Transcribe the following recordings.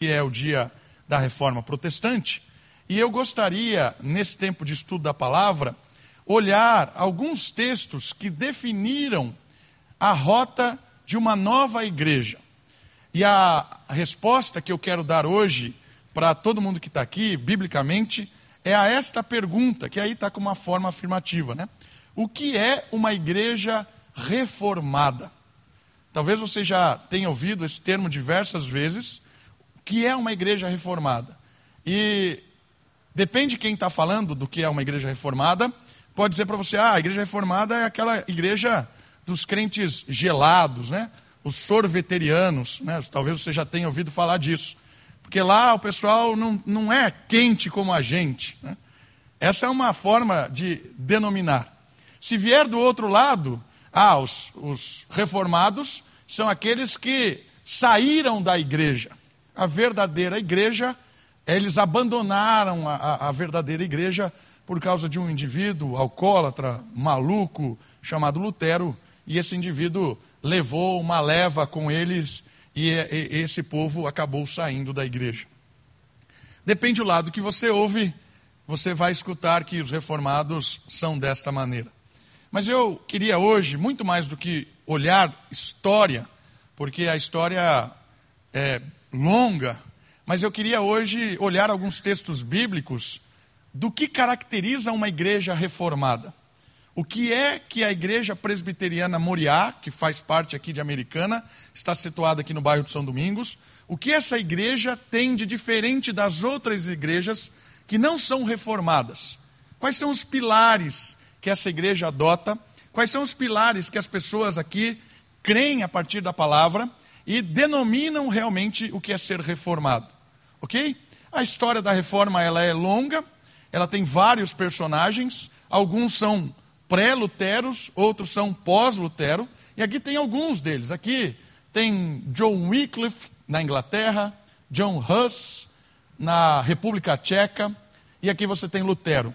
que é o dia da reforma protestante. E eu gostaria, nesse tempo de estudo da palavra, olhar alguns textos que definiram a rota de uma nova igreja. E a resposta que eu quero dar hoje para todo mundo que está aqui, biblicamente, é a esta pergunta, que aí está com uma forma afirmativa, né? O que é uma igreja reformada? Talvez você já tenha ouvido esse termo diversas vezes. Que é uma igreja reformada? E depende de quem está falando do que é uma igreja reformada, pode dizer para você, ah, a igreja reformada é aquela igreja dos crentes gelados, né? Os sorveterianos, né? Talvez você já tenha ouvido falar disso. Porque lá o pessoal não, não é quente como a gente. Né? Essa é uma forma de denominar. Se vier do outro lado, ah, os, os reformados são aqueles que saíram da igreja. A verdadeira igreja, eles abandonaram a, a, verdadeira igreja por causa de um indivíduo alcoólatra, maluco, chamado Lutero, e esse indivíduo levou uma leva com eles e esse povo acabou saindo da igreja. Depende do lado que você ouve, você vai escutar que os reformados são desta maneira. Mas eu queria hoje, muito mais do que olhar história, porque a história é longa, mas eu queria hoje olhar alguns textos bíblicos do que caracteriza uma igreja reformada. O que é que a igreja presbiteriana Moriá, que faz parte aqui de Americana, está situada aqui no bairro de São Domingos, o que essa igreja tem de diferente das outras igrejas que não são reformadas? Quais são os pilares que essa igreja adota? Quais são os pilares que as pessoas aqui creem a partir da palavra e denominam realmente o que é ser reformado? Ok? A história da reforma ela é longa, ela tem vários personagens, alguns são pré-Luteros, outros são pós-Lutero, e aqui tem alguns deles. Aqui tem John Wycliffe, na Inglaterra, John Huss, na República Tcheca, e aqui você tem Lutero.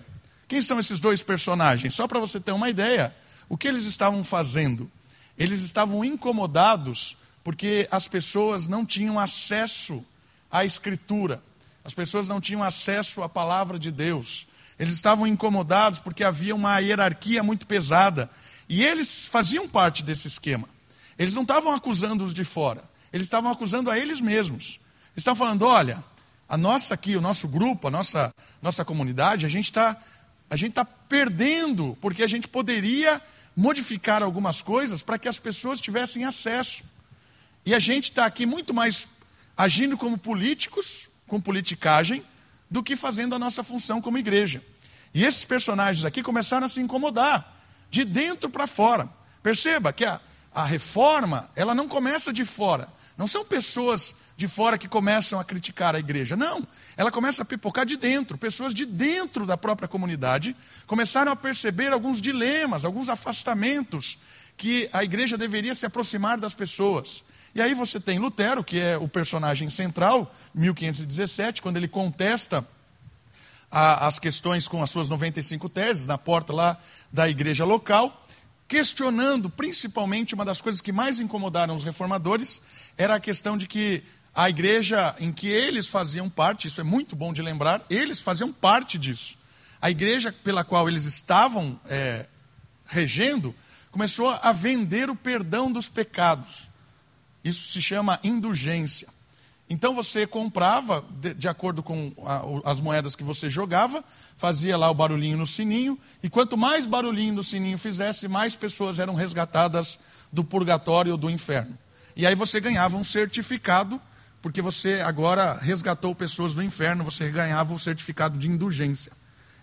Quem são esses dois personagens? Só para você ter uma ideia, o que eles estavam fazendo? Eles estavam incomodados porque as pessoas não tinham acesso à Escritura, as pessoas não tinham acesso à palavra de Deus. Eles estavam incomodados porque havia uma hierarquia muito pesada. E eles faziam parte desse esquema. Eles não estavam acusando os de fora, eles estavam acusando a eles mesmos. Eles estavam falando: olha, a nossa aqui, o nosso grupo, a nossa, nossa comunidade, a gente está a gente está perdendo, porque a gente poderia modificar algumas coisas para que as pessoas tivessem acesso. E a gente está aqui muito mais agindo como políticos, com politicagem, do que fazendo a nossa função como igreja. E esses personagens aqui começaram a se incomodar, de dentro para fora. Perceba que a, a reforma, ela não começa de fora. Não são pessoas de fora que começam a criticar a igreja. Não, ela começa a pipocar de dentro. Pessoas de dentro da própria comunidade começaram a perceber alguns dilemas, alguns afastamentos que a igreja deveria se aproximar das pessoas. E aí você tem Lutero, que é o personagem central, 1517, quando ele contesta a, as questões com as suas 95 teses na porta lá da igreja local, questionando principalmente uma das coisas que mais incomodaram os reformadores, era a questão de que a igreja em que eles faziam parte, isso é muito bom de lembrar, eles faziam parte disso. A igreja pela qual eles estavam é, regendo começou a vender o perdão dos pecados. Isso se chama indulgência. Então você comprava, de, de acordo com a, as moedas que você jogava, fazia lá o barulhinho no sininho, e quanto mais barulhinho no sininho fizesse, mais pessoas eram resgatadas do purgatório ou do inferno. E aí você ganhava um certificado, porque você agora resgatou pessoas do inferno, você ganhava o certificado de indulgência.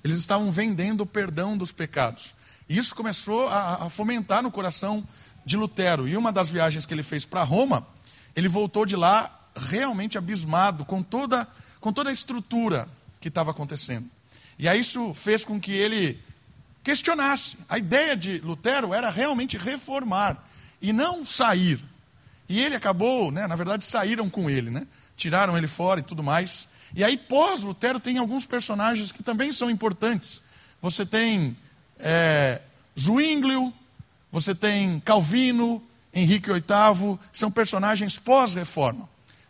Eles estavam vendendo o perdão dos pecados. E isso começou a, a fomentar no coração de Lutero. E uma das viagens que ele fez para Roma, ele voltou de lá realmente abismado com toda, com toda a estrutura que estava acontecendo. E aí isso fez com que ele questionasse. A ideia de Lutero era realmente reformar e não sair. E ele acabou, né, na verdade, saíram com ele, né? tiraram ele fora e tudo mais. E aí, pós-Lutero, tem alguns personagens que também são importantes. Você tem é, Zwinglio, você tem Calvino, Henrique VIII, são personagens pós-reforma.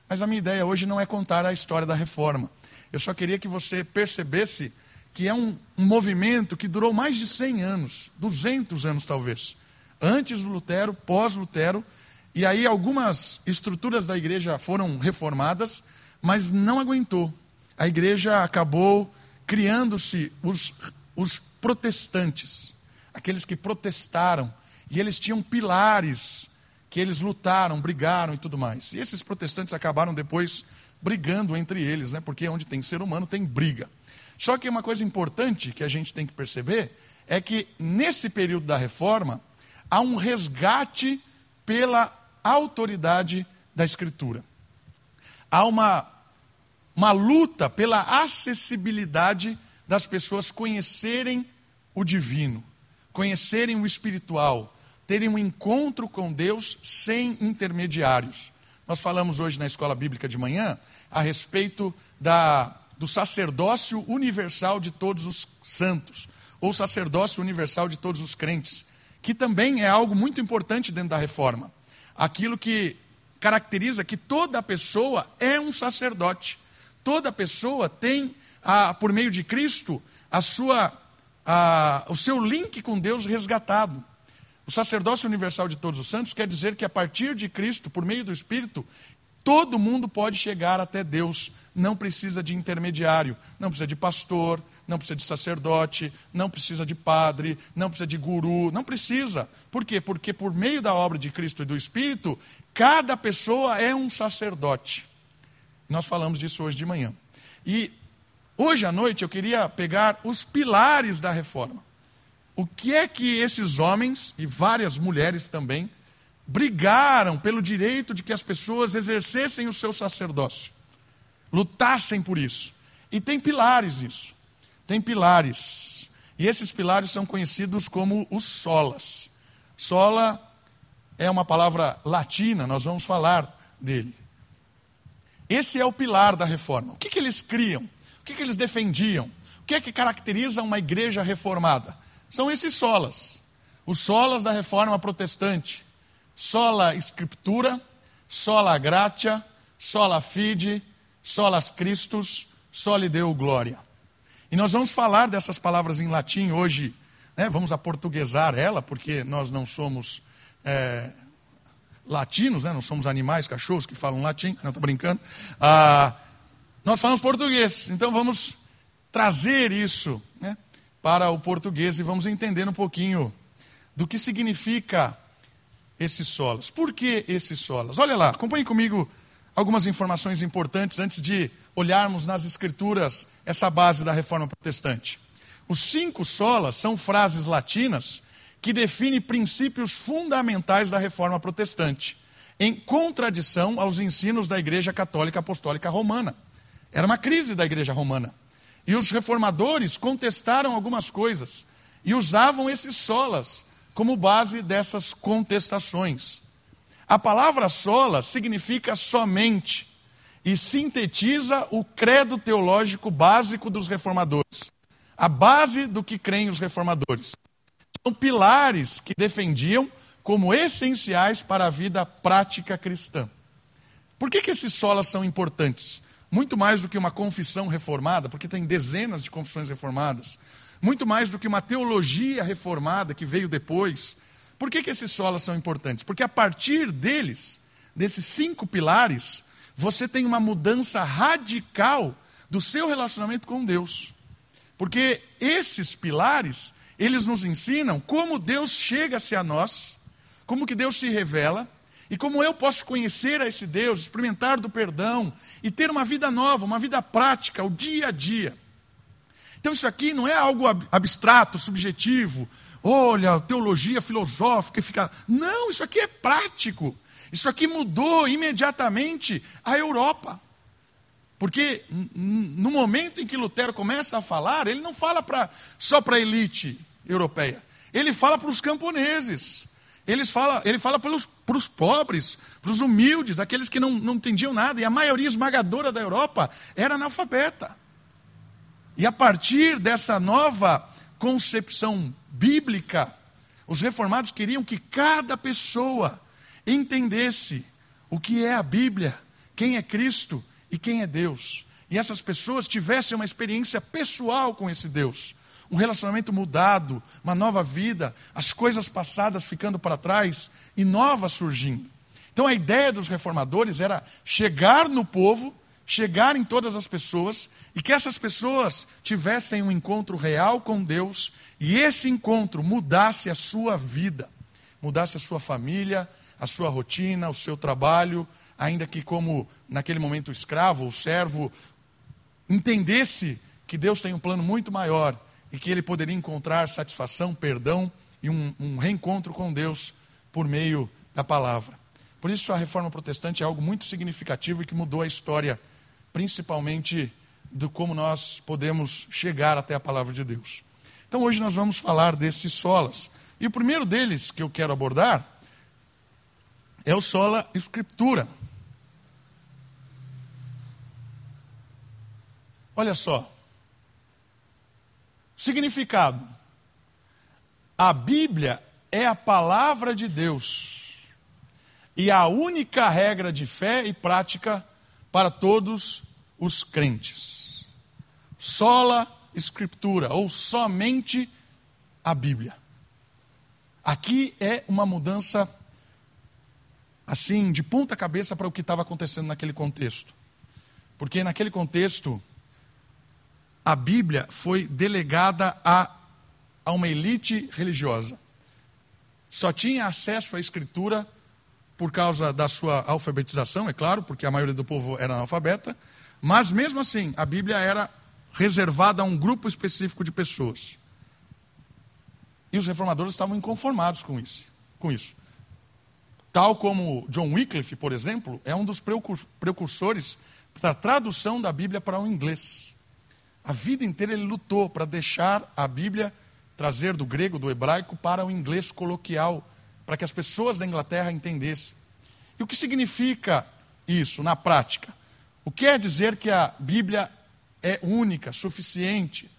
Mas a minha ideia hoje não é contar a história da reforma. Eu só queria que você percebesse que é um, um movimento que durou mais de 100 anos, 200 anos talvez. Antes do Lutero, pós-Lutero, e aí algumas estruturas da igreja foram reformadas, mas não aguentou. A igreja acabou criando-se os, os protestantes, aqueles que protestaram, e eles tinham pilares que eles lutaram, brigaram e tudo mais. E esses protestantes acabaram depois brigando entre eles, né? porque onde tem ser humano tem briga. Só que uma coisa importante que a gente tem que perceber é que nesse período da reforma há um resgate pela autoridade da Escritura. Há uma, uma luta pela acessibilidade das pessoas conhecerem o divino, conhecerem o espiritual, terem um encontro com Deus sem intermediários. Nós falamos hoje na escola bíblica de manhã a respeito da, do sacerdócio universal de todos os santos, ou sacerdócio universal de todos os crentes, que também é algo muito importante dentro da reforma aquilo que caracteriza que toda pessoa é um sacerdote. Toda pessoa tem, a, por meio de Cristo, a sua, a, o seu link com Deus resgatado. O sacerdócio universal de todos os santos quer dizer que a partir de Cristo, por meio do Espírito, Todo mundo pode chegar até Deus, não precisa de intermediário, não precisa de pastor, não precisa de sacerdote, não precisa de padre, não precisa de guru, não precisa. Por quê? Porque por meio da obra de Cristo e do Espírito, cada pessoa é um sacerdote. Nós falamos disso hoje de manhã. E hoje à noite eu queria pegar os pilares da reforma. O que é que esses homens e várias mulheres também brigaram pelo direito de que as pessoas exercessem o seu sacerdócio, lutassem por isso. E tem pilares isso. Tem pilares. E esses pilares são conhecidos como os solas. Sola é uma palavra latina, nós vamos falar dele. Esse é o pilar da reforma. O que, que eles criam? O que, que eles defendiam? O que é que caracteriza uma igreja reformada? São esses solas. Os solas da reforma protestante sola scriptura, sola gratia, sola fide, solas Christus, soli Deo glória. E nós vamos falar dessas palavras em latim hoje, né? vamos aportuguesar ela, porque nós não somos é, latinos, né? não somos animais, cachorros que falam latim, não estou brincando. Ah, nós falamos português, então vamos trazer isso né, para o português e vamos entender um pouquinho do que significa esses solas. Por que esses solas? Olha lá, acompanhe comigo algumas informações importantes antes de olharmos nas Escrituras essa base da reforma protestante. Os cinco solas são frases latinas que definem princípios fundamentais da reforma protestante, em contradição aos ensinos da Igreja Católica Apostólica Romana. Era uma crise da Igreja Romana. E os reformadores contestaram algumas coisas e usavam esses solas como base dessas contestações. A palavra sola significa somente e sintetiza o credo teológico básico dos reformadores, a base do que creem os reformadores. São pilares que defendiam como essenciais para a vida prática cristã. Por que, que esses solas são importantes? Muito mais do que uma confissão reformada, porque tem dezenas de confissões reformadas muito mais do que uma teologia reformada que veio depois. Por que, que esses solas são importantes? Porque a partir deles, desses cinco pilares, você tem uma mudança radical do seu relacionamento com Deus. Porque esses pilares, eles nos ensinam como Deus chega-se a nós, como que Deus se revela, e como eu posso conhecer a esse Deus, experimentar do perdão e ter uma vida nova, uma vida prática, o dia a dia. Então isso aqui não é algo abstrato, subjetivo. Olha, teologia filosófica e fica. Não, isso aqui é prático. Isso aqui mudou imediatamente a Europa. Porque no momento em que Lutero começa a falar, ele não fala pra, só para a elite europeia. Ele fala para os camponeses. Ele fala, ele fala para os pobres, para os humildes, aqueles que não, não entendiam nada. E a maioria esmagadora da Europa era analfabeta. E a partir dessa nova concepção bíblica, os reformados queriam que cada pessoa entendesse o que é a Bíblia, quem é Cristo e quem é Deus. E essas pessoas tivessem uma experiência pessoal com esse Deus, um relacionamento mudado, uma nova vida, as coisas passadas ficando para trás e novas surgindo. Então a ideia dos reformadores era chegar no povo, chegar em todas as pessoas e que essas pessoas tivessem um encontro real com Deus e esse encontro mudasse a sua vida, mudasse a sua família, a sua rotina, o seu trabalho, ainda que como naquele momento escravo ou servo, entendesse que Deus tem um plano muito maior e que ele poderia encontrar satisfação, perdão e um, um reencontro com Deus por meio da palavra. Por isso, a reforma protestante é algo muito significativo e que mudou a história, principalmente de como nós podemos chegar até a palavra de Deus. Então, hoje nós vamos falar desses solas. E o primeiro deles que eu quero abordar é o sola escritura. Olha só. Significado: a Bíblia é a palavra de Deus e a única regra de fé e prática para todos os crentes. Sola Escritura, ou somente a Bíblia. Aqui é uma mudança, assim, de ponta cabeça para o que estava acontecendo naquele contexto. Porque naquele contexto, a Bíblia foi delegada a, a uma elite religiosa. Só tinha acesso à Escritura por causa da sua alfabetização, é claro, porque a maioria do povo era analfabeta, mas mesmo assim, a Bíblia era reservada a um grupo específico de pessoas. E os reformadores estavam inconformados com isso. Com isso. Tal como John Wycliffe, por exemplo, é um dos precursores da tradução da Bíblia para o inglês. A vida inteira ele lutou para deixar a Bíblia trazer do grego, do hebraico, para o inglês coloquial para que as pessoas da Inglaterra entendessem. E o que significa isso na prática? O que é dizer que a Bíblia é única, suficiente?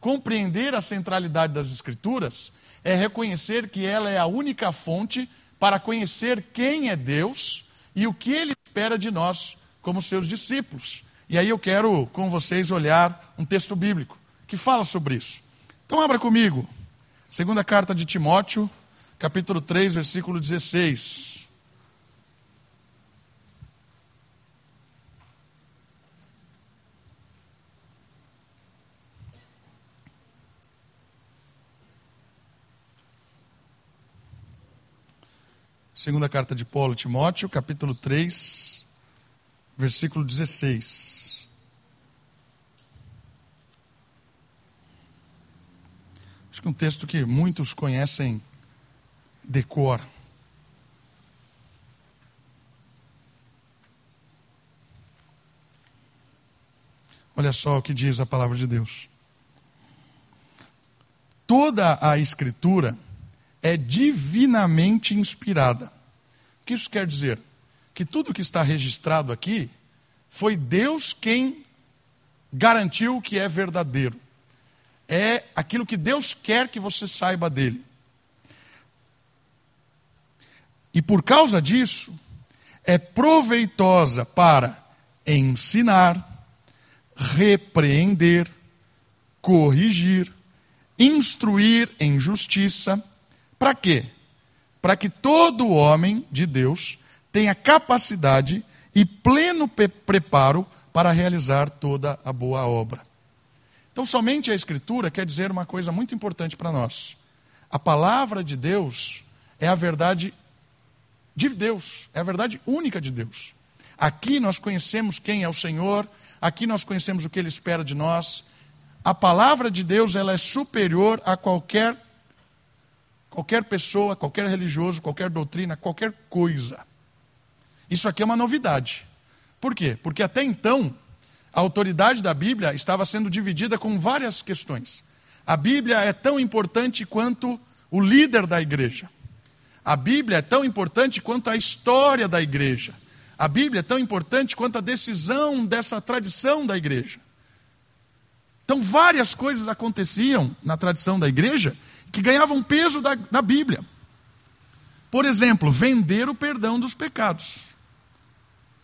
Compreender a centralidade das Escrituras é reconhecer que ela é a única fonte para conhecer quem é Deus e o que ele espera de nós como seus discípulos. E aí eu quero com vocês olhar um texto bíblico que fala sobre isso. Então abra comigo. Segunda carta de Timóteo, capítulo 3, versículo 16. Segunda carta de Paulo Timóteo, capítulo 3, versículo 16. Acho que é um texto que muitos conhecem decor. Olha só o que diz a palavra de Deus. Toda a Escritura é divinamente inspirada. O que isso quer dizer? Que tudo que está registrado aqui foi Deus quem garantiu que é verdadeiro. É aquilo que Deus quer que você saiba dele. E por causa disso, é proveitosa para ensinar, repreender, corrigir, instruir em justiça. Para quê? Para que todo homem de Deus tenha capacidade e pleno preparo para realizar toda a boa obra. Então, somente a Escritura quer dizer uma coisa muito importante para nós. A palavra de Deus é a verdade de Deus, é a verdade única de Deus. Aqui nós conhecemos quem é o Senhor, aqui nós conhecemos o que Ele espera de nós. A palavra de Deus ela é superior a qualquer qualquer pessoa, qualquer religioso, qualquer doutrina, qualquer coisa. Isso aqui é uma novidade. Por quê? Porque até então a autoridade da Bíblia estava sendo dividida com várias questões. A Bíblia é tão importante quanto o líder da igreja. A Bíblia é tão importante quanto a história da igreja. A Bíblia é tão importante quanto a decisão dessa tradição da igreja. Então, várias coisas aconteciam na tradição da igreja que ganhavam peso da, da Bíblia. Por exemplo, vender o perdão dos pecados.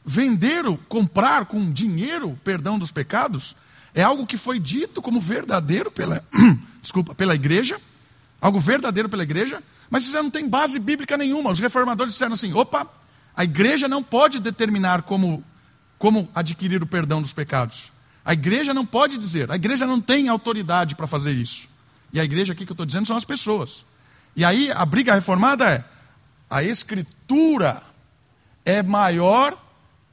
Vender, comprar com dinheiro o perdão dos pecados, é algo que foi dito como verdadeiro pela, desculpa, pela igreja, algo verdadeiro pela igreja, mas isso não tem base bíblica nenhuma. Os reformadores disseram assim: opa, a igreja não pode determinar como, como adquirir o perdão dos pecados. A igreja não pode dizer, a igreja não tem autoridade para fazer isso. E a igreja aqui que eu estou dizendo são as pessoas. E aí a briga reformada é: a escritura é maior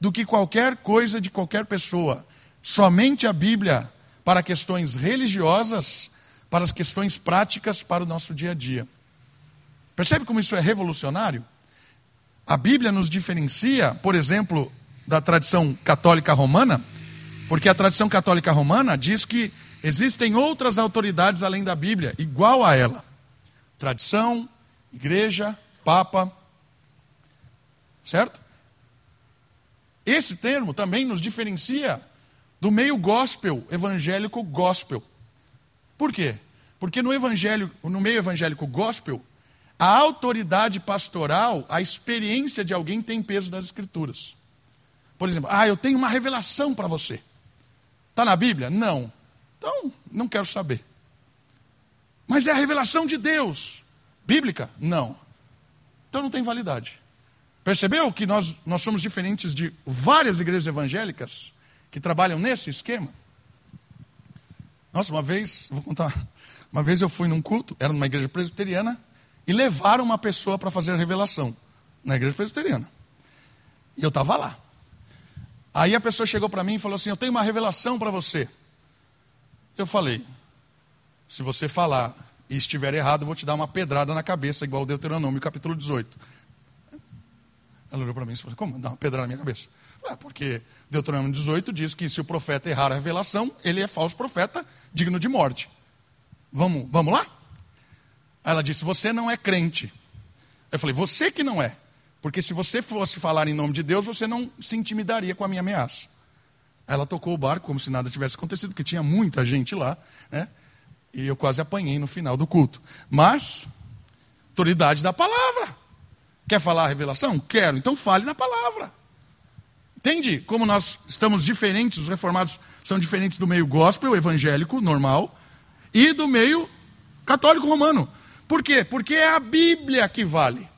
do que qualquer coisa de qualquer pessoa. Somente a Bíblia para questões religiosas, para as questões práticas para o nosso dia a dia. Percebe como isso é revolucionário? A Bíblia nos diferencia, por exemplo, da tradição católica romana, porque a tradição católica romana diz que existem outras autoridades além da Bíblia, igual a ela. Tradição, igreja, papa. Certo? Esse termo também nos diferencia do meio gospel, evangélico gospel. Por quê? Porque no evangelho, no meio evangélico gospel, a autoridade pastoral, a experiência de alguém tem peso das escrituras. Por exemplo, ah, eu tenho uma revelação para você. Está na Bíblia? Não. Então, não quero saber. Mas é a revelação de Deus. Bíblica? Não. Então não tem validade. Percebeu que nós, nós somos diferentes de várias igrejas evangélicas que trabalham nesse esquema? Nossa, uma vez, vou contar, uma vez eu fui num culto, era numa igreja presbiteriana, e levaram uma pessoa para fazer a revelação na igreja presbiteriana. E eu estava lá. Aí a pessoa chegou para mim e falou assim: Eu tenho uma revelação para você. Eu falei: Se você falar e estiver errado, eu vou te dar uma pedrada na cabeça, igual Deuteronômio capítulo 18. Ela olhou para mim e falou: Como? Dá uma pedrada na minha cabeça. Falei, ah, porque Deuteronômio 18 diz que se o profeta errar a revelação, ele é falso profeta, digno de morte. Vamos, vamos lá? Aí ela disse: Você não é crente. Eu falei: Você que não é. Porque se você fosse falar em nome de Deus, você não se intimidaria com a minha ameaça. Aí ela tocou o barco como se nada tivesse acontecido, porque tinha muita gente lá, né? E eu quase apanhei no final do culto. Mas, autoridade da palavra. Quer falar a revelação? Quero. Então fale na palavra. Entende como nós estamos diferentes, os reformados são diferentes do meio gospel, evangélico, normal, e do meio católico romano. Por quê? Porque é a Bíblia que vale.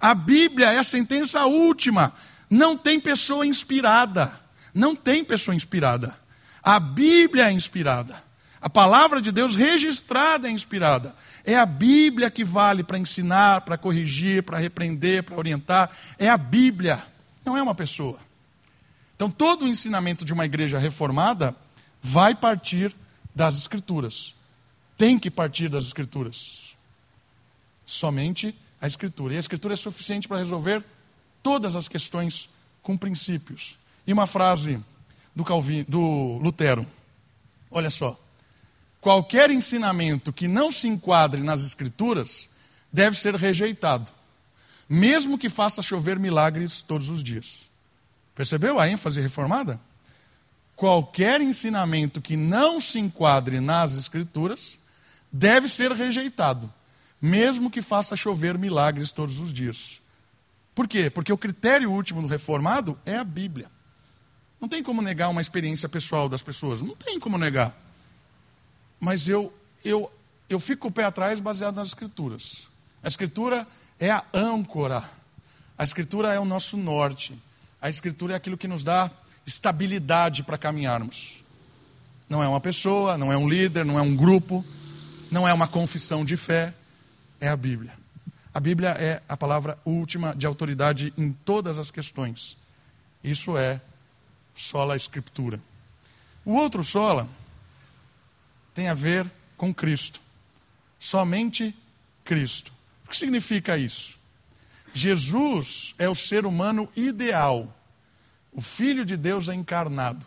A Bíblia é a sentença última. Não tem pessoa inspirada. Não tem pessoa inspirada. A Bíblia é inspirada. A palavra de Deus registrada é inspirada. É a Bíblia que vale para ensinar, para corrigir, para repreender, para orientar. É a Bíblia, não é uma pessoa. Então, todo o ensinamento de uma igreja reformada vai partir das Escrituras. Tem que partir das Escrituras somente a Escritura. E a Escritura é suficiente para resolver todas as questões com princípios. E uma frase do, Calvin, do Lutero: olha só. Qualquer ensinamento que não se enquadre nas Escrituras deve ser rejeitado, mesmo que faça chover milagres todos os dias. Percebeu a ênfase reformada? Qualquer ensinamento que não se enquadre nas Escrituras deve ser rejeitado, mesmo que faça chover milagres todos os dias. Por quê? Porque o critério último do reformado é a Bíblia. Não tem como negar uma experiência pessoal das pessoas, não tem como negar. Mas eu, eu, eu fico o pé atrás baseado nas Escrituras. A Escritura é a âncora, a Escritura é o nosso norte, a Escritura é aquilo que nos dá estabilidade para caminharmos. Não é uma pessoa, não é um líder, não é um grupo, não é uma confissão de fé, é a Bíblia. A Bíblia é a palavra última de autoridade em todas as questões. Isso é sola escritura. O outro sola tem a ver com Cristo. Somente Cristo. O que significa isso? Jesus é o ser humano ideal. O Filho de Deus é encarnado.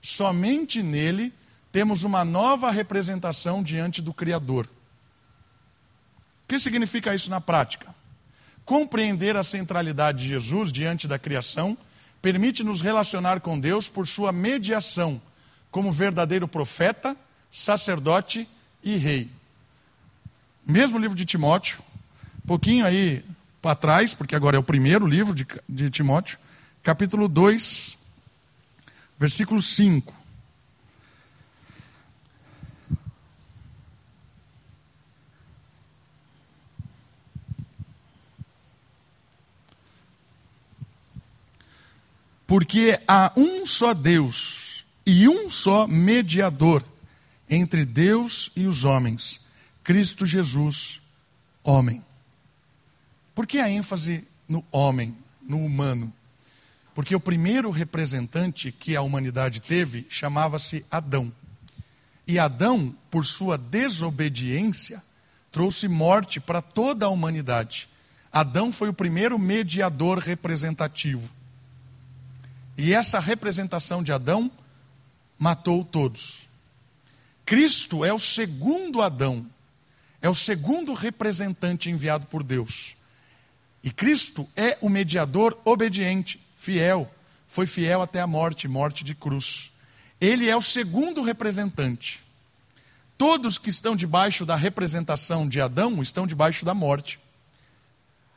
Somente nele temos uma nova representação diante do Criador. O que significa isso na prática? Compreender a centralidade de Jesus diante da criação permite nos relacionar com Deus por sua mediação, como verdadeiro profeta, sacerdote e rei. Mesmo livro de Timóteo, pouquinho aí para trás, porque agora é o primeiro livro de, de Timóteo, capítulo 2, versículo 5. Porque há um só Deus e um só mediador entre Deus e os homens, Cristo Jesus, homem. Por que a ênfase no homem, no humano? Porque o primeiro representante que a humanidade teve chamava-se Adão. E Adão, por sua desobediência, trouxe morte para toda a humanidade. Adão foi o primeiro mediador representativo. E essa representação de Adão matou todos. Cristo é o segundo Adão, é o segundo representante enviado por Deus. E Cristo é o mediador obediente, fiel, foi fiel até a morte morte de cruz. Ele é o segundo representante. Todos que estão debaixo da representação de Adão estão debaixo da morte.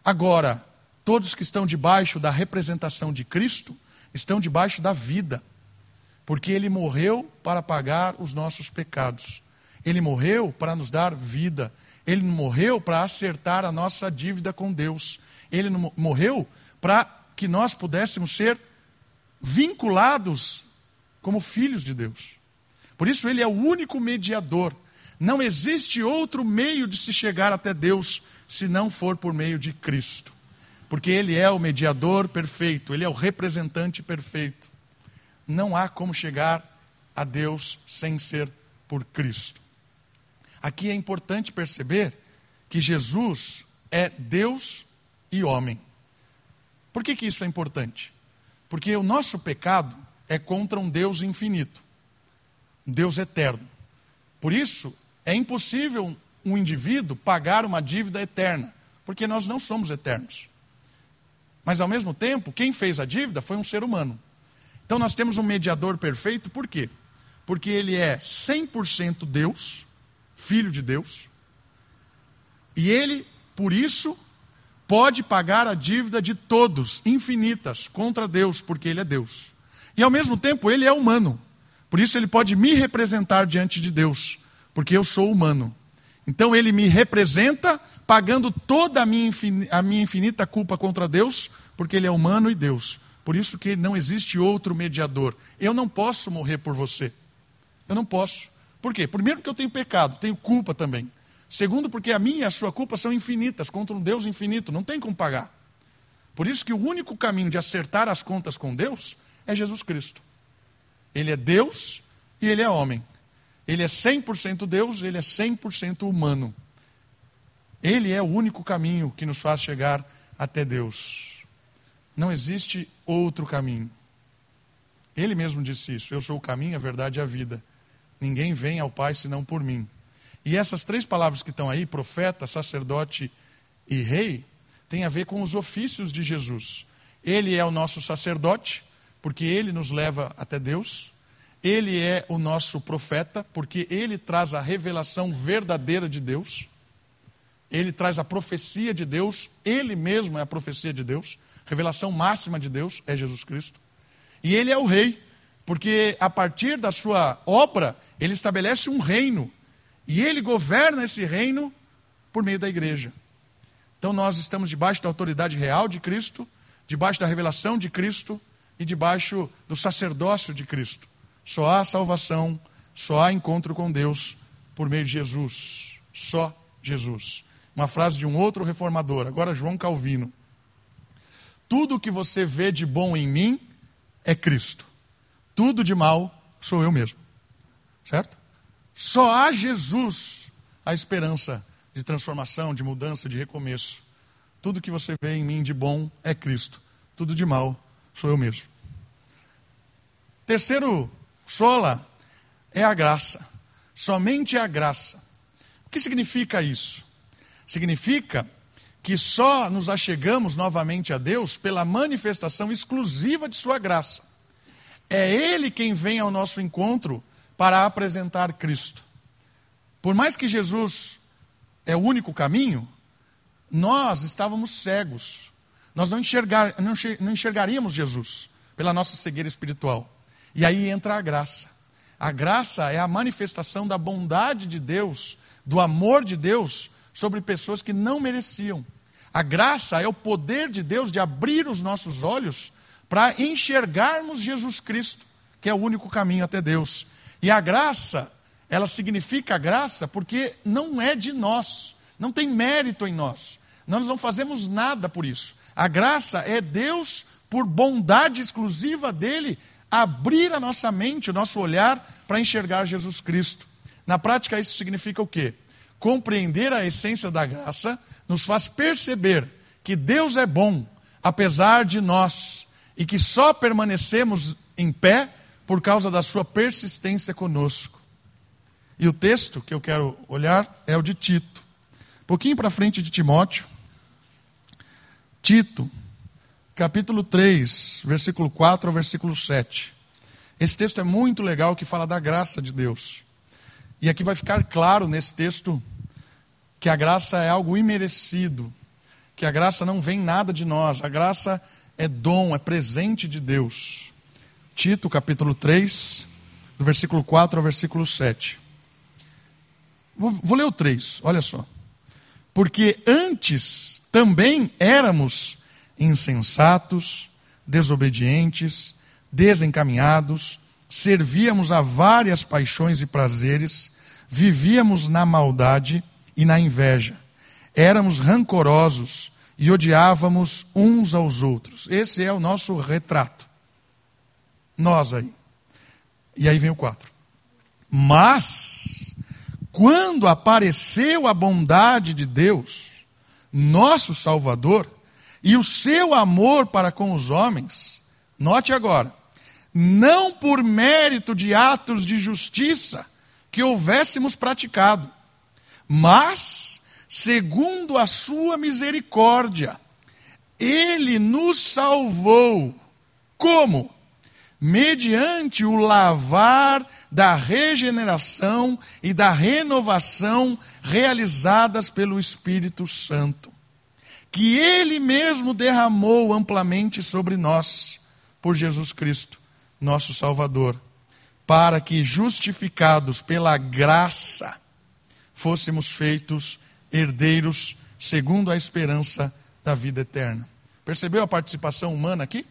Agora, todos que estão debaixo da representação de Cristo estão debaixo da vida, porque ele morreu para pagar os nossos pecados. Ele morreu para nos dar vida. Ele morreu para acertar a nossa dívida com Deus. Ele morreu para que nós pudéssemos ser vinculados como filhos de Deus. Por isso, ele é o único mediador. Não existe outro meio de se chegar até Deus se não for por meio de Cristo porque Ele é o mediador perfeito, Ele é o representante perfeito. Não há como chegar a Deus sem ser por Cristo. Aqui é importante perceber que Jesus é Deus e homem. Por que, que isso é importante? Porque o nosso pecado é contra um Deus infinito, um Deus eterno. Por isso, é impossível um indivíduo pagar uma dívida eterna, porque nós não somos eternos. Mas ao mesmo tempo, quem fez a dívida foi um ser humano. Então nós temos um mediador perfeito, por quê? Porque ele é 100% Deus, filho de Deus, e ele, por isso, pode pagar a dívida de todos, infinitas, contra Deus, porque ele é Deus. E ao mesmo tempo, ele é humano. Por isso ele pode me representar diante de Deus, porque eu sou humano. Então ele me representa pagando toda a minha, infinita culpa contra Deus, porque ele é humano e Deus. Por isso que não existe outro mediador. Eu não posso morrer por você. Eu não posso. Por quê? Primeiro porque eu tenho pecado, tenho culpa também. Segundo porque a minha e a sua culpa são infinitas contra um Deus infinito, não tem como pagar. Por isso que o único caminho de acertar as contas com Deus é Jesus Cristo. Ele é Deus e ele é homem. Ele é 100% Deus, ele é 100% humano. Ele é o único caminho que nos faz chegar até Deus. Não existe outro caminho. Ele mesmo disse isso: Eu sou o caminho, a verdade e a vida. Ninguém vem ao Pai senão por mim. E essas três palavras que estão aí, profeta, sacerdote e rei, têm a ver com os ofícios de Jesus. Ele é o nosso sacerdote, porque ele nos leva até Deus. Ele é o nosso profeta, porque ele traz a revelação verdadeira de Deus. Ele traz a profecia de Deus, ele mesmo é a profecia de Deus. Revelação máxima de Deus é Jesus Cristo. E ele é o rei, porque a partir da sua obra, ele estabelece um reino. E ele governa esse reino por meio da igreja. Então nós estamos debaixo da autoridade real de Cristo, debaixo da revelação de Cristo e debaixo do sacerdócio de Cristo. Só há salvação, só há encontro com Deus por meio de Jesus. Só Jesus. Uma frase de um outro reformador, agora João Calvino. Tudo que você vê de bom em mim é Cristo. Tudo de mal sou eu mesmo. Certo? Só há Jesus a esperança de transformação, de mudança, de recomeço. Tudo que você vê em mim de bom é Cristo. Tudo de mal sou eu mesmo. Terceiro Sola é a graça. Somente a graça. O que significa isso? Significa que só nos achegamos novamente a Deus pela manifestação exclusiva de Sua graça. É Ele quem vem ao nosso encontro para apresentar Cristo. Por mais que Jesus é o único caminho, nós estávamos cegos. nós não, enxergar, não enxergaríamos Jesus pela nossa cegueira espiritual. E aí entra a graça. A graça é a manifestação da bondade de Deus, do amor de Deus sobre pessoas que não mereciam. A graça é o poder de Deus de abrir os nossos olhos para enxergarmos Jesus Cristo, que é o único caminho até Deus. E a graça, ela significa graça porque não é de nós, não tem mérito em nós. Nós não fazemos nada por isso. A graça é Deus, por bondade exclusiva dele, abrir a nossa mente, o nosso olhar para enxergar Jesus Cristo. Na prática, isso significa o quê? Compreender a essência da graça nos faz perceber que Deus é bom, apesar de nós, e que só permanecemos em pé por causa da sua persistência conosco. E o texto que eu quero olhar é o de Tito. Um pouquinho para frente de Timóteo, Tito, capítulo 3, versículo 4 ao versículo 7. Esse texto é muito legal que fala da graça de Deus. E aqui vai ficar claro nesse texto que a graça é algo imerecido, que a graça não vem nada de nós, a graça é dom, é presente de Deus. Tito, capítulo 3, do versículo 4 ao versículo 7. Vou, vou ler o 3, olha só. Porque antes também éramos insensatos, desobedientes, desencaminhados, servíamos a várias paixões e prazeres, vivíamos na maldade e na inveja, éramos rancorosos e odiávamos uns aos outros. Esse é o nosso retrato. Nós aí. E aí vem o 4. Mas, quando apareceu a bondade de Deus, nosso Salvador, e o seu amor para com os homens, note agora, não por mérito de atos de justiça que houvéssemos praticado, mas segundo a sua misericórdia, ele nos salvou. Como? mediante o lavar da regeneração e da renovação realizadas pelo Espírito Santo, que Ele mesmo derramou amplamente sobre nós, por Jesus Cristo, nosso Salvador, para que, justificados pela graça, fôssemos feitos herdeiros segundo a esperança da vida eterna. Percebeu a participação humana aqui?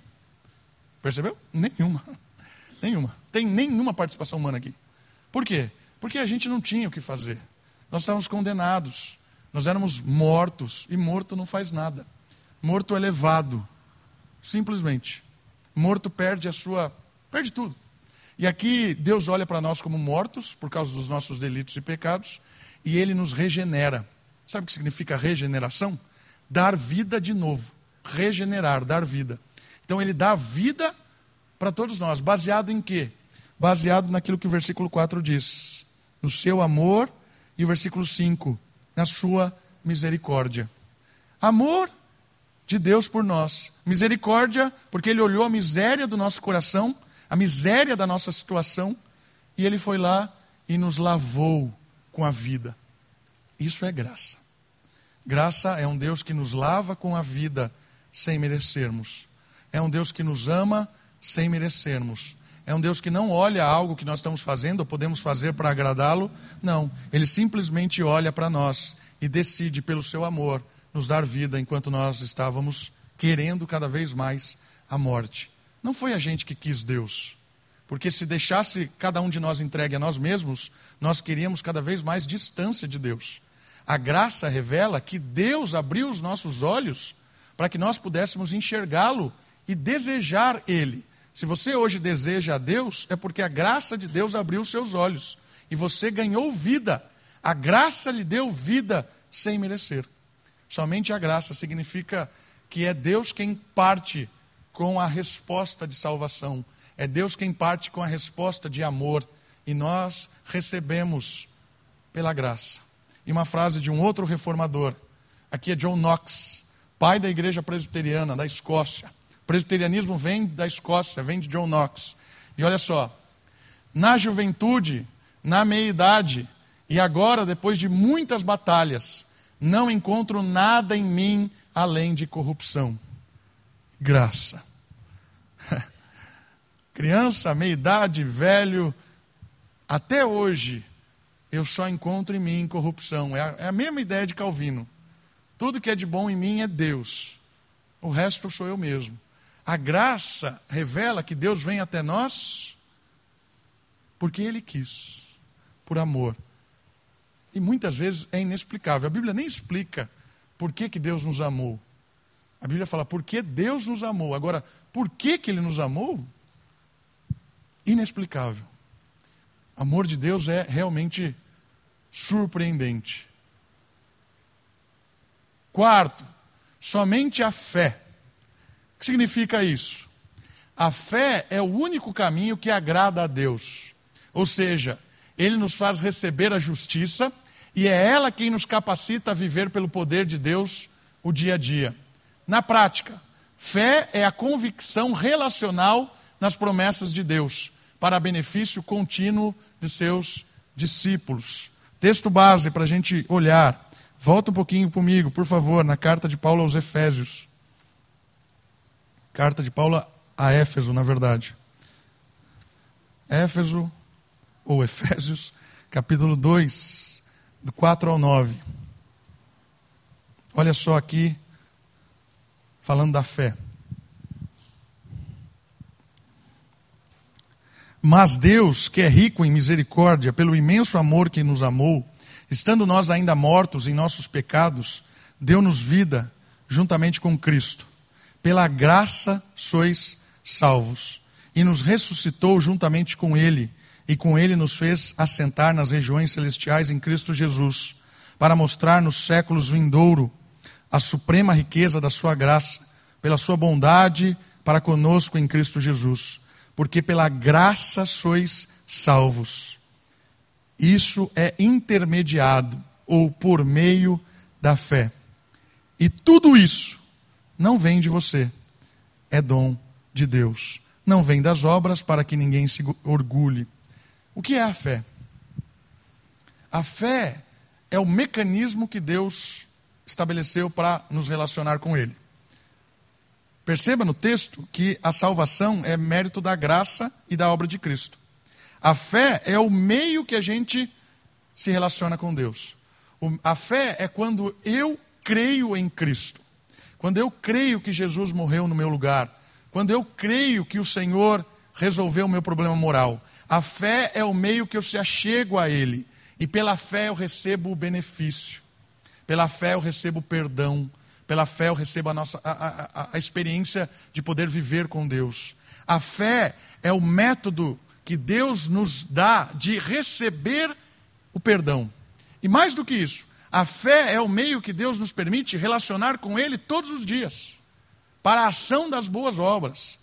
Percebeu? Nenhuma. Nenhuma. Tem nenhuma participação humana aqui. Por quê? Porque a gente não tinha o que fazer. Nós estávamos condenados. Nós éramos mortos. E morto não faz nada. Morto é levado. Simplesmente. Morto perde a sua. perde tudo. E aqui Deus olha para nós como mortos por causa dos nossos delitos e pecados. E Ele nos regenera. Sabe o que significa regeneração? Dar vida de novo. Regenerar, dar vida. Então ele dá vida para todos nós, baseado em quê? Baseado naquilo que o versículo 4 diz: no seu amor, e o versículo 5, na sua misericórdia. Amor de Deus por nós, misericórdia, porque ele olhou a miséria do nosso coração, a miséria da nossa situação, e ele foi lá e nos lavou com a vida. Isso é graça. Graça é um Deus que nos lava com a vida sem merecermos. É um Deus que nos ama sem merecermos. É um Deus que não olha algo que nós estamos fazendo ou podemos fazer para agradá-lo. Não. Ele simplesmente olha para nós e decide, pelo seu amor, nos dar vida enquanto nós estávamos querendo cada vez mais a morte. Não foi a gente que quis Deus. Porque se deixasse cada um de nós entregue a nós mesmos, nós queríamos cada vez mais distância de Deus. A graça revela que Deus abriu os nossos olhos para que nós pudéssemos enxergá-lo e desejar Ele. Se você hoje deseja a Deus, é porque a graça de Deus abriu os seus olhos e você ganhou vida. A graça lhe deu vida sem merecer. Somente a graça significa que é Deus quem parte com a resposta de salvação. É Deus quem parte com a resposta de amor. E nós recebemos pela graça. E uma frase de um outro reformador. Aqui é John Knox, pai da igreja presbiteriana da Escócia. O presbiterianismo vem da Escócia, vem de John Knox. E olha só, na juventude, na meia-idade e agora, depois de muitas batalhas, não encontro nada em mim além de corrupção. graça. Criança, meia-idade, velho, até hoje eu só encontro em mim corrupção. É a, é a mesma ideia de Calvino. Tudo que é de bom em mim é Deus. O resto sou eu mesmo. A graça revela que Deus vem até nós porque Ele quis, por amor. E muitas vezes é inexplicável. A Bíblia nem explica por que, que Deus nos amou. A Bíblia fala por que Deus nos amou. Agora, por que, que Ele nos amou? Inexplicável. O amor de Deus é realmente surpreendente. Quarto, somente a fé. O que significa isso? A fé é o único caminho que agrada a Deus. Ou seja, ele nos faz receber a justiça e é ela quem nos capacita a viver pelo poder de Deus o dia a dia. Na prática, fé é a convicção relacional nas promessas de Deus, para benefício contínuo de seus discípulos. Texto base para a gente olhar. Volta um pouquinho comigo, por favor, na carta de Paulo aos Efésios. Carta de Paulo a Éfeso, na verdade. Éfeso, ou Efésios, capítulo 2 do 4 ao 9. Olha só aqui, falando da fé. Mas Deus, que é rico em misericórdia, pelo imenso amor que nos amou, estando nós ainda mortos em nossos pecados, deu-nos vida juntamente com Cristo. Pela graça sois salvos. E nos ressuscitou juntamente com Ele e com ele nos fez assentar nas regiões celestiais em Cristo Jesus, para mostrar nos séculos vindouro a suprema riqueza da sua graça, pela sua bondade para conosco em Cristo Jesus, porque pela graça sois salvos. Isso é intermediado ou por meio da fé. E tudo isso não vem de você, é dom de Deus. Não vem das obras para que ninguém se orgulhe. O que é a fé? A fé é o mecanismo que Deus estabeleceu para nos relacionar com Ele. Perceba no texto que a salvação é mérito da graça e da obra de Cristo. A fé é o meio que a gente se relaciona com Deus. A fé é quando eu creio em Cristo. Quando eu creio que Jesus morreu no meu lugar. Quando eu creio que o Senhor resolveu o meu problema moral. A fé é o meio que eu se achego a Ele. E pela fé eu recebo o benefício. Pela fé eu recebo o perdão. Pela fé eu recebo a, nossa, a, a, a experiência de poder viver com Deus. A fé é o método que Deus nos dá de receber o perdão. E mais do que isso, a fé é o meio que Deus nos permite relacionar com Ele todos os dias, para a ação das boas obras.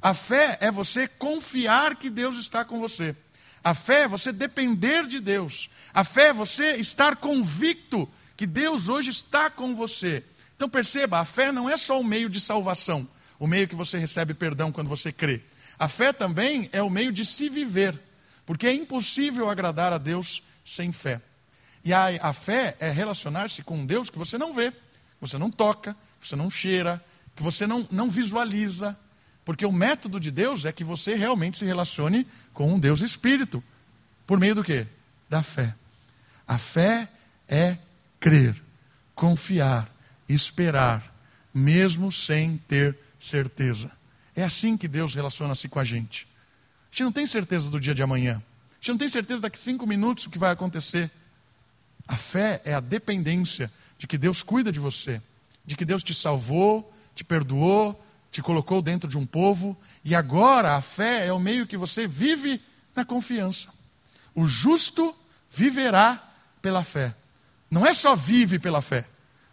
A fé é você confiar que Deus está com você. A fé é você depender de Deus. A fé é você estar convicto que Deus hoje está com você. Então perceba, a fé não é só o meio de salvação, o meio que você recebe perdão quando você crê. A fé também é o meio de se viver, porque é impossível agradar a Deus sem fé. E a, a fé é relacionar-se com um Deus que você não vê, você não toca, você não cheira, que você não, não visualiza, porque o método de Deus é que você realmente se relacione com um Deus Espírito. Por meio do quê? Da fé. A fé é crer, confiar, esperar, mesmo sem ter certeza. É assim que Deus relaciona-se com a gente. A gente não tem certeza do dia de amanhã. A gente não tem certeza daqui cinco minutos o que vai acontecer. A fé é a dependência de que Deus cuida de você, de que Deus te salvou, te perdoou, te colocou dentro de um povo, e agora a fé é o meio que você vive na confiança. O justo viverá pela fé. Não é só vive pela fé.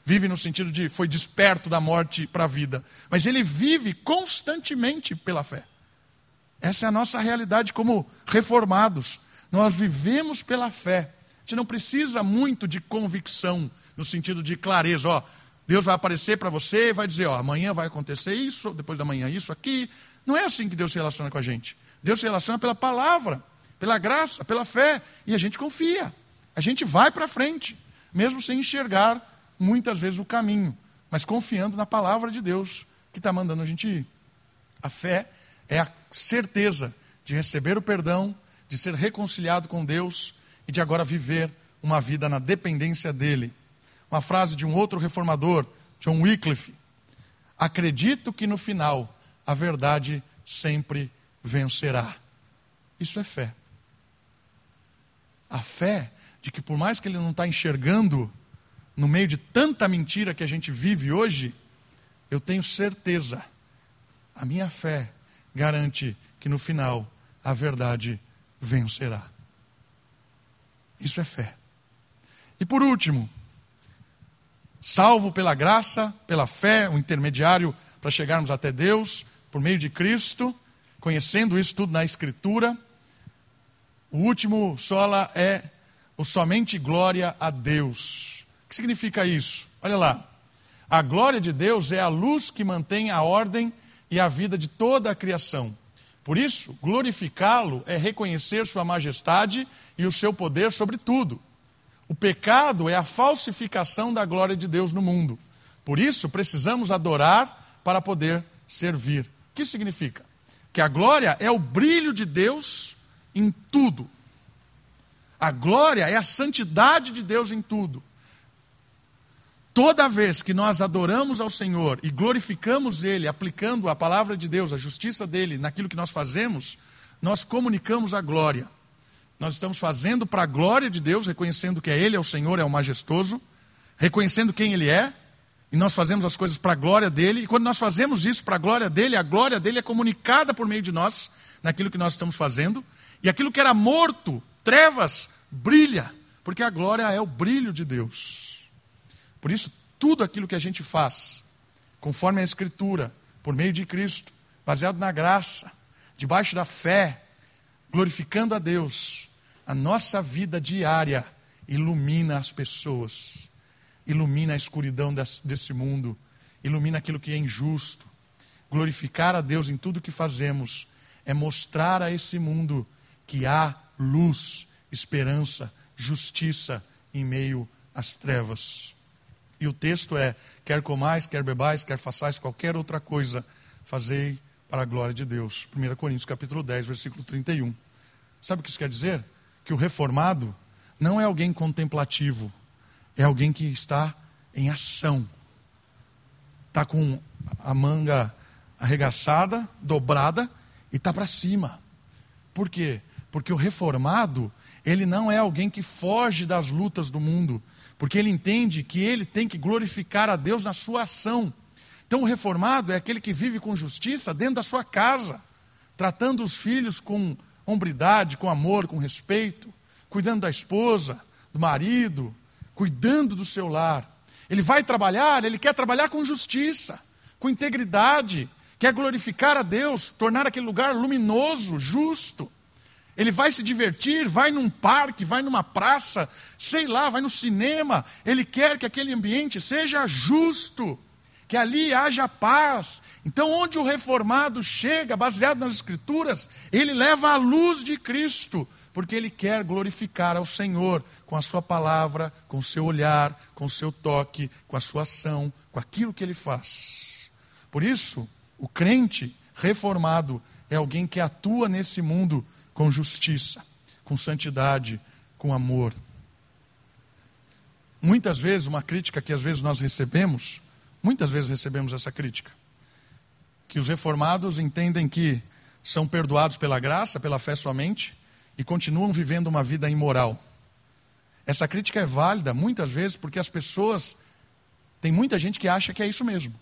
Vive no sentido de foi desperto da morte para a vida, mas ele vive constantemente pela fé. Essa é a nossa realidade como reformados. Nós vivemos pela fé. A gente não precisa muito de convicção, no sentido de clareza. Ó, Deus vai aparecer para você e vai dizer: ó, amanhã vai acontecer isso, depois da manhã isso aqui. Não é assim que Deus se relaciona com a gente. Deus se relaciona pela palavra, pela graça, pela fé. E a gente confia. A gente vai para frente, mesmo sem enxergar muitas vezes o caminho, mas confiando na palavra de Deus, que está mandando a gente ir. A fé é a certeza de receber o perdão, de ser reconciliado com Deus e de agora viver uma vida na dependência dele. Uma frase de um outro reformador, John Wycliffe: Acredito que no final a verdade sempre vencerá. Isso é fé. A fé de que, por mais que ele não está enxergando, no meio de tanta mentira que a gente vive hoje, eu tenho certeza, a minha fé garante que no final a verdade vencerá. Isso é fé. E por último, salvo pela graça, pela fé, o intermediário para chegarmos até Deus, por meio de Cristo, conhecendo isso tudo na Escritura. O último sola é o somente glória a Deus. O que significa isso? Olha lá. A glória de Deus é a luz que mantém a ordem e a vida de toda a criação. Por isso, glorificá-lo é reconhecer sua majestade e o seu poder sobre tudo. O pecado é a falsificação da glória de Deus no mundo. Por isso, precisamos adorar para poder servir. O que significa? Que a glória é o brilho de Deus em tudo. A glória é a santidade de Deus em tudo. Toda vez que nós adoramos ao Senhor e glorificamos Ele, aplicando a palavra de Deus, a justiça dele naquilo que nós fazemos, nós comunicamos a glória. Nós estamos fazendo para a glória de Deus, reconhecendo que é Ele é o Senhor, é o majestoso, reconhecendo quem Ele é, e nós fazemos as coisas para a glória dele, e quando nós fazemos isso para a glória dele, a glória dele é comunicada por meio de nós, naquilo que nós estamos fazendo, e aquilo que era morto, trevas, brilha, porque a glória é o brilho de Deus. Por isso, tudo aquilo que a gente faz, conforme a Escritura, por meio de Cristo, baseado na graça, debaixo da fé, glorificando a Deus, a nossa vida diária ilumina as pessoas, ilumina a escuridão desse mundo, ilumina aquilo que é injusto. Glorificar a Deus em tudo que fazemos é mostrar a esse mundo que há luz, esperança, justiça em meio às trevas. E o texto é: quer comais, quer bebais, quer façais qualquer outra coisa, fazei para a glória de Deus. 1 Coríntios capítulo 10, versículo 31. Sabe o que isso quer dizer? Que o reformado não é alguém contemplativo, é alguém que está em ação. Está com a manga arregaçada, dobrada e está para cima. Por quê? Porque o reformado, ele não é alguém que foge das lutas do mundo, porque ele entende que ele tem que glorificar a Deus na sua ação. Então, o reformado é aquele que vive com justiça dentro da sua casa, tratando os filhos com hombridade, com amor, com respeito, cuidando da esposa, do marido, cuidando do seu lar. Ele vai trabalhar, ele quer trabalhar com justiça, com integridade, quer glorificar a Deus, tornar aquele lugar luminoso, justo. Ele vai se divertir, vai num parque, vai numa praça, sei lá, vai no cinema. Ele quer que aquele ambiente seja justo que ali haja paz. Então, onde o reformado chega, baseado nas Escrituras, ele leva a luz de Cristo, porque ele quer glorificar ao Senhor com a sua palavra, com o seu olhar, com o seu toque, com a sua ação, com aquilo que ele faz. Por isso, o crente reformado é alguém que atua nesse mundo com justiça, com santidade, com amor. Muitas vezes, uma crítica que às vezes nós recebemos Muitas vezes recebemos essa crítica. Que os reformados entendem que são perdoados pela graça, pela fé somente, e continuam vivendo uma vida imoral. Essa crítica é válida muitas vezes porque as pessoas. Tem muita gente que acha que é isso mesmo.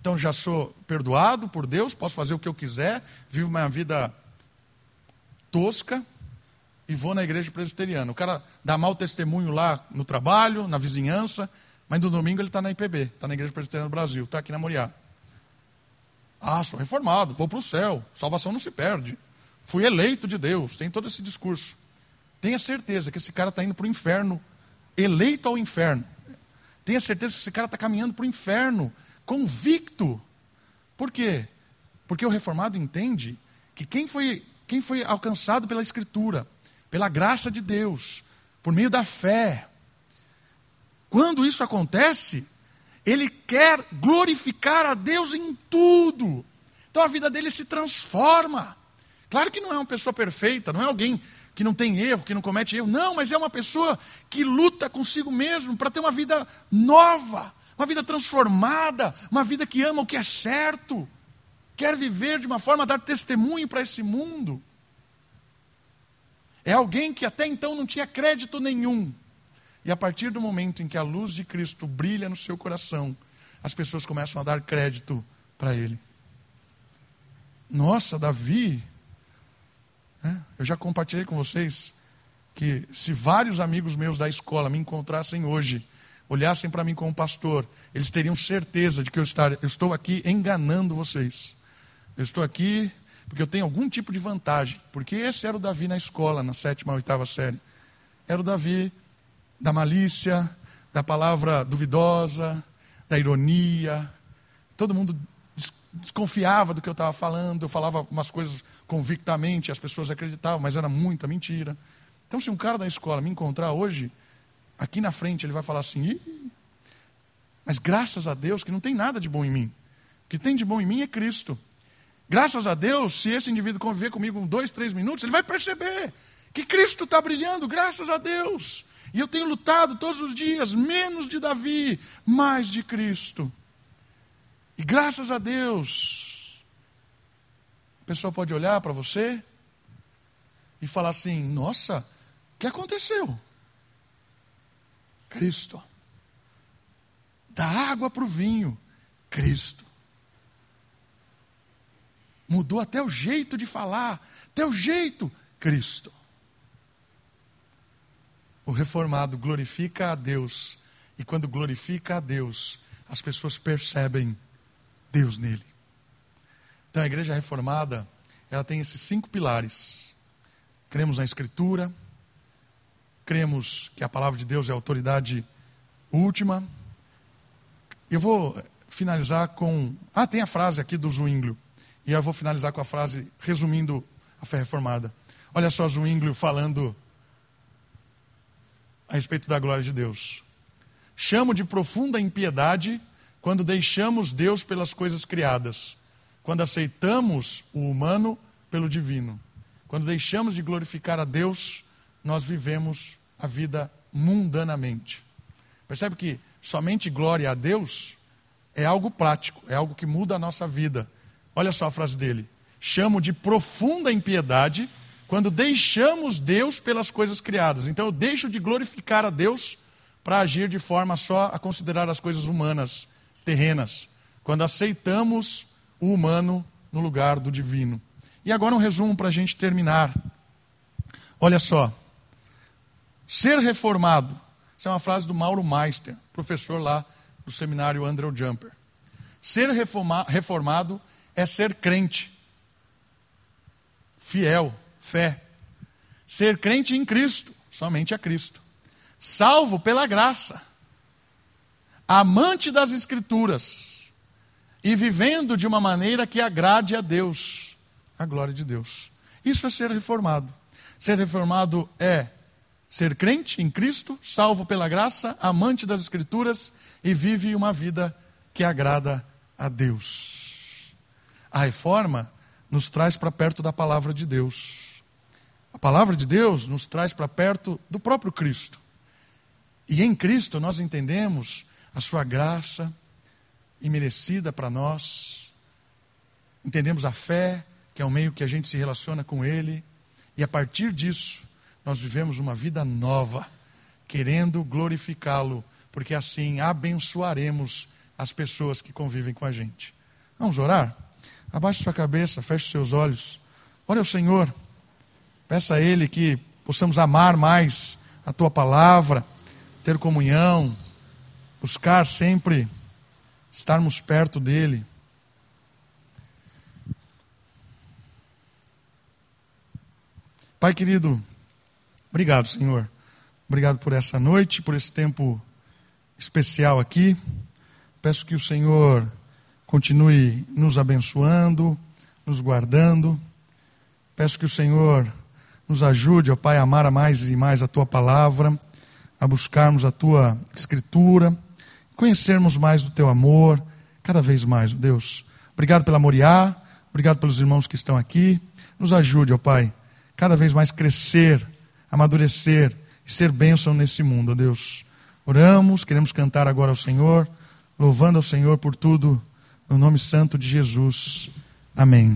Então já sou perdoado por Deus, posso fazer o que eu quiser, vivo uma vida tosca e vou na igreja presbiteriana. O cara dá mau testemunho lá no trabalho, na vizinhança, mas no domingo ele está na IPB, está na Igreja Presbiteriana do Brasil, está aqui na Moriá. Ah, sou reformado, vou para o céu, salvação não se perde. Fui eleito de Deus, tem todo esse discurso. Tenha certeza que esse cara está indo para o inferno, eleito ao inferno. Tenha certeza que esse cara está caminhando para o inferno, convicto. Por quê? Porque o reformado entende que quem foi, quem foi alcançado pela Escritura, pela graça de Deus, por meio da fé, quando isso acontece, Ele quer glorificar a Deus em tudo. Então a vida dele se transforma. Claro que não é uma pessoa perfeita, não é alguém que não tem erro, que não comete erro. Não, mas é uma pessoa que luta consigo mesmo para ter uma vida nova, uma vida transformada, uma vida que ama o que é certo, quer viver de uma forma a dar testemunho para esse mundo. É alguém que até então não tinha crédito nenhum. E a partir do momento em que a luz de Cristo brilha no seu coração, as pessoas começam a dar crédito para ele. Nossa, Davi, é, eu já compartilhei com vocês que se vários amigos meus da escola me encontrassem hoje, olhassem para mim como pastor, eles teriam certeza de que eu, estar, eu estou aqui enganando vocês. Eu estou aqui porque eu tenho algum tipo de vantagem. Porque esse era o Davi na escola, na sétima, oitava série. Era o Davi da malícia, da palavra duvidosa, da ironia. Todo mundo desconfiava do que eu estava falando, eu falava umas coisas convictamente, as pessoas acreditavam, mas era muita mentira. Então, se um cara da escola me encontrar hoje, aqui na frente, ele vai falar assim: Ih, mas graças a Deus que não tem nada de bom em mim. O que tem de bom em mim é Cristo. Graças a Deus, se esse indivíduo conviver comigo dois, três minutos, ele vai perceber que Cristo está brilhando, graças a Deus. E eu tenho lutado todos os dias, menos de Davi, mais de Cristo. E graças a Deus, a pessoa pode olhar para você e falar assim: nossa, o que aconteceu? Cristo. Da água para o vinho, Cristo. Mudou até o jeito de falar, até o jeito, Cristo. O reformado glorifica a Deus, e quando glorifica a Deus, as pessoas percebem Deus nele. Então a igreja reformada, ela tem esses cinco pilares. Cremos na Escritura, cremos que a palavra de Deus é a autoridade última. Eu vou finalizar com. Ah, tem a frase aqui do Zwinglio. E eu vou finalizar com a frase resumindo a fé reformada. Olha só Zwinglio falando a respeito da glória de Deus. Chamo de profunda impiedade quando deixamos Deus pelas coisas criadas, quando aceitamos o humano pelo divino. Quando deixamos de glorificar a Deus, nós vivemos a vida mundanamente. Percebe que somente glória a Deus é algo prático, é algo que muda a nossa vida. Olha só a frase dele: chamo de profunda impiedade quando deixamos Deus pelas coisas criadas. Então eu deixo de glorificar a Deus para agir de forma só a considerar as coisas humanas, terrenas. Quando aceitamos o humano no lugar do divino. E agora um resumo para a gente terminar. Olha só. Ser reformado. Essa é uma frase do Mauro Meister, professor lá do seminário Andrew Jumper. Ser reformado é ser crente, fiel, fé. Ser crente em Cristo, somente a Cristo. Salvo pela graça. Amante das Escrituras. E vivendo de uma maneira que agrade a Deus, a glória de Deus. Isso é ser reformado. Ser reformado é ser crente em Cristo, salvo pela graça, amante das Escrituras e vive uma vida que agrada a Deus. A reforma nos traz para perto da palavra de Deus. A palavra de Deus nos traz para perto do próprio Cristo. E em Cristo nós entendemos a sua graça imerecida para nós. Entendemos a fé, que é o meio que a gente se relaciona com Ele. E a partir disso, nós vivemos uma vida nova, querendo glorificá-lo, porque assim abençoaremos as pessoas que convivem com a gente. Vamos orar? Abaixe sua cabeça, feche seus olhos. Olha o Senhor. Peça a Ele que possamos amar mais a Tua palavra, ter comunhão, buscar sempre estarmos perto dEle. Pai querido, obrigado, Senhor. Obrigado por essa noite, por esse tempo especial aqui. Peço que o Senhor continue nos abençoando, nos guardando. Peço que o Senhor nos ajude, ó Pai, a amar mais e mais a tua palavra, a buscarmos a tua escritura conhecermos mais do teu amor, cada vez mais, ó Deus. Obrigado pela Moriá, obrigado pelos irmãos que estão aqui. Nos ajude, ó Pai, cada vez mais crescer, amadurecer e ser bênção nesse mundo, ó Deus. Oramos, queremos cantar agora ao Senhor, louvando ao Senhor por tudo, no nome santo de Jesus. Amém.